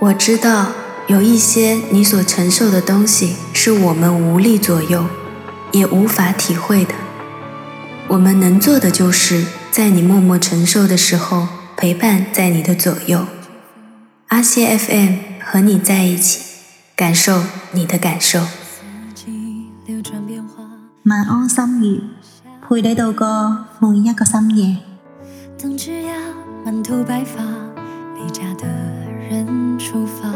我知道有一些你所承受的东西是我们无力左右，也无法体会的。我们能做的就是在你默默承受的时候陪伴在你的左右。阿西 FM 和你在一起，感受你的感受。晚安心语，陪你度过每一个深夜。人出发，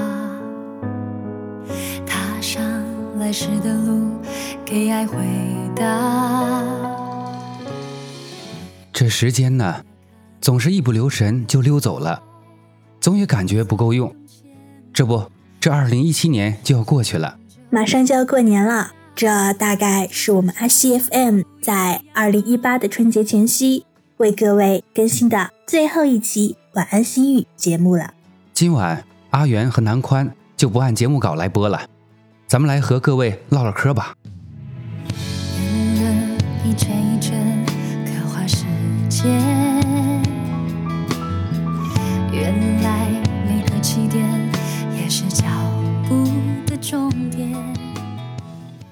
踏上来时的路，给爱回答。这时间呢，总是一不留神就溜走了，总也感觉不够用。这不，这二零一七年就要过去了，马上就要过年了。这大概是我们 ICFM 在二零一八的春节前夕为各位更新的最后一期晚安心语节目了。今晚阿元和南宽就不按节目稿来播了，咱们来和各位唠唠嗑吧。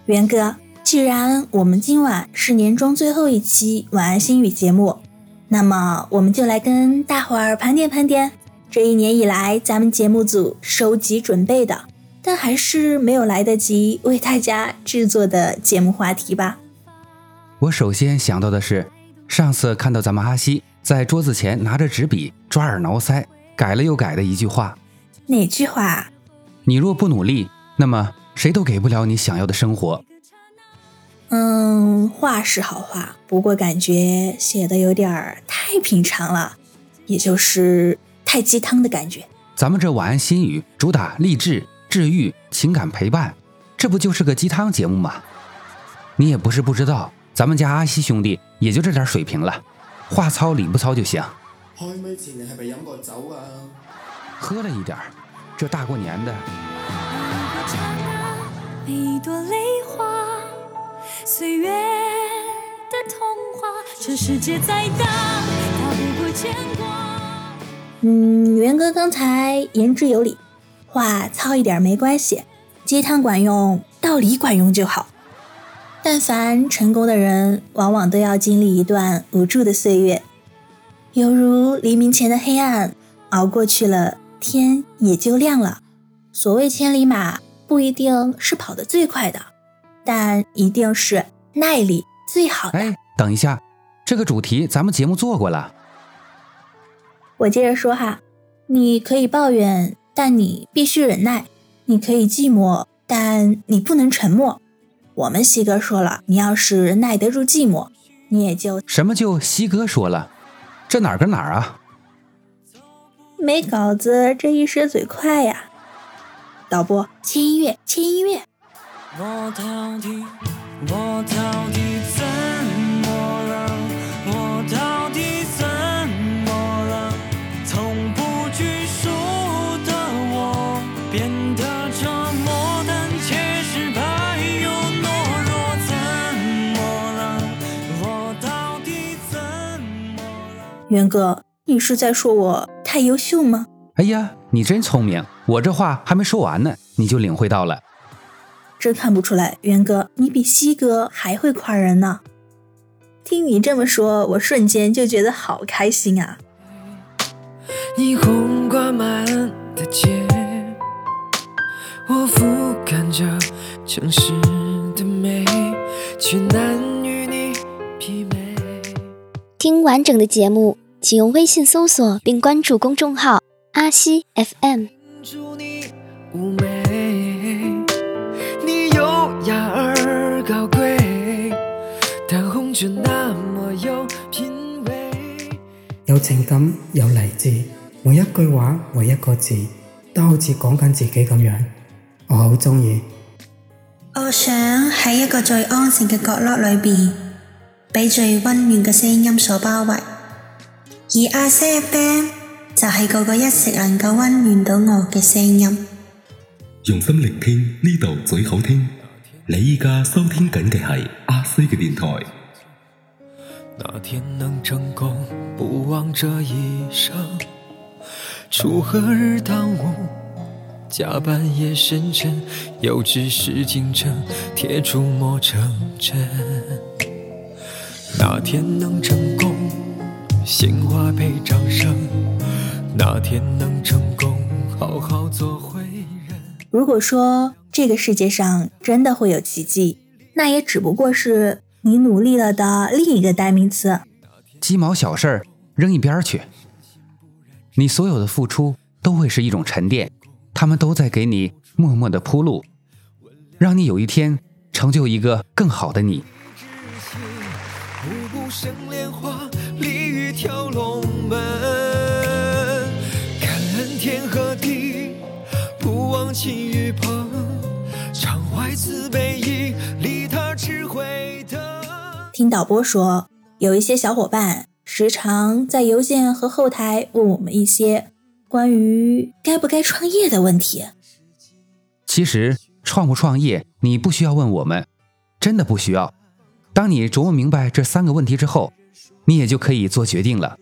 元哥，既然我们今晚是年终最后一期《晚安心语》节目，那么我们就来跟大伙儿盘点盘点。这一年以来，咱们节目组收集准备的，但还是没有来得及为大家制作的节目话题吧。我首先想到的是，上次看到咱们阿西在桌子前拿着纸笔抓耳挠腮改了又改的一句话。哪句话？你若不努力，那么谁都给不了你想要的生活。嗯，话是好话，不过感觉写的有点儿太平常了，也就是。太鸡汤的感觉。咱们这晚安心语主打励志、治愈、情感陪伴，这不就是个鸡汤节目吗？你也不是不知道，咱们家阿西兄弟也就这点水平了，话糙理不糙就行。喝了一点儿，这大过年的。嗯，元哥刚才言之有理，话糙一点没关系，鸡汤管用，道理管用就好。但凡成功的人，往往都要经历一段无助的岁月，犹如黎明前的黑暗，熬过去了，天也就亮了。所谓千里马，不一定是跑得最快的，但一定是耐力最好的。哎，等一下，这个主题咱们节目做过了。我接着说哈，你可以抱怨，但你必须忍耐；你可以寂寞，但你不能沉默。我们西哥说了，你要是耐得住寂寞，你也就什么就西哥说了，这哪儿跟哪儿啊？没稿子，这一时嘴快呀。导播，切音乐，切音乐。我我元哥，你是在说我太优秀吗？哎呀，你真聪明，我这话还没说完呢，你就领会到了。真看不出来，元哥，你比西哥还会夸人呢。听你这么说，我瞬间就觉得好开心啊！霓虹挂满的的街，我俯瞰着城市美，美。却难与你媲听完整的节目。请用微信搜索并关注公众号“阿西 FM”。你你优雅而高贵，红那么有品味。有情感，有励志，每一句话，每一个字，都好似讲紧自己咁样，我好中意。我想喺一个最安静嘅角落里边，被最温暖嘅声音所包围。而阿 Sir 西的声，就系个个一食能够温暖到我嘅声音。用心聆听，呢度最好听。你依家收听紧嘅系阿西嘅电台。那天能成功，不枉这一生。锄禾日当午，加班夜深沉。有志是金针，铁杵磨成针。那天能成功？鲜花配掌声，如果说这个世界上真的会有奇迹，那也只不过是你努力了的另一个代名词。鸡毛小事儿扔一边去，你所有的付出都会是一种沉淀，他们都在给你默默的铺路，让你有一天成就一个更好的你。花。听导播说，有一些小伙伴时常在邮件和后台问我们一些关于该不该创业的问题。其实，创不创业，你不需要问我们，真的不需要。当你琢磨明白这三个问题之后，你也就可以做决定了。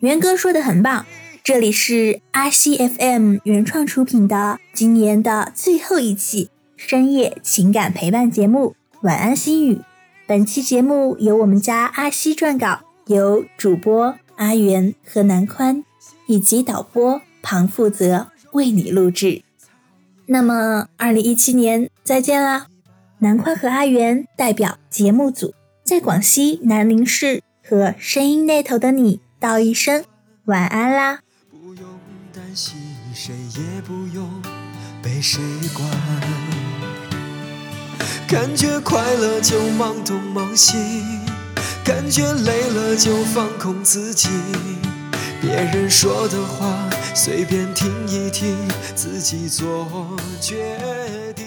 元哥说的很棒。这里是阿西 FM 原创出品的今年的最后一期深夜情感陪伴节目《晚安心语》。本期节目由我们家阿西撰稿，由主播阿元和南宽以及导播庞负责为你录制。那么，二零一七年再见啦！南宽和阿元代表节目组在广西南宁市和声音那头的你道一声晚安啦。谁也不用被谁管感觉快乐就忙东忙西感觉累了就放空自己别人说的话随便听一听自己做决定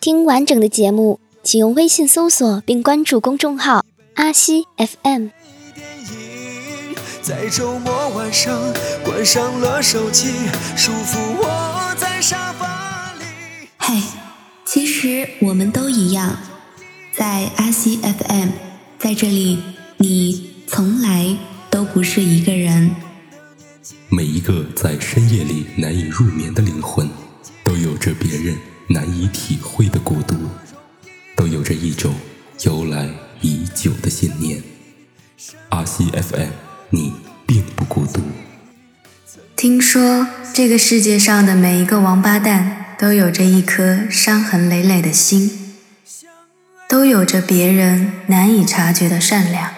听完整的节目请用微信搜索并关注公众号阿西 fm 在在周末晚上上关了手机，沙发里。嘿，其实我们都一样，在阿西 FM，在这里，你从来都不是一个人。每一个在深夜里难以入眠的灵魂，都有着别人难以体会的孤独，都有着一种由来已久的信念。阿西 FM。你并不孤独。听说这个世界上的每一个王八蛋都有着一颗伤痕累累的心，都有着别人难以察觉的善良，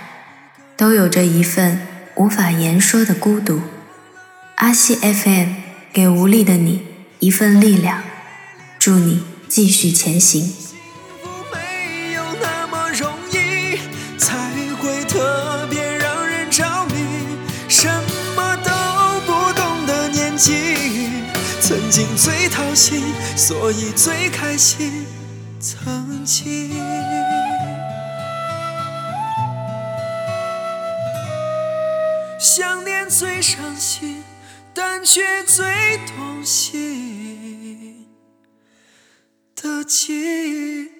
都有着一份无法言说的孤独。阿西 FM 给无力的你一份力量，祝你继续前行。曾经最掏心，所以最开心。曾经，想念最伤心，但却最动心的记忆。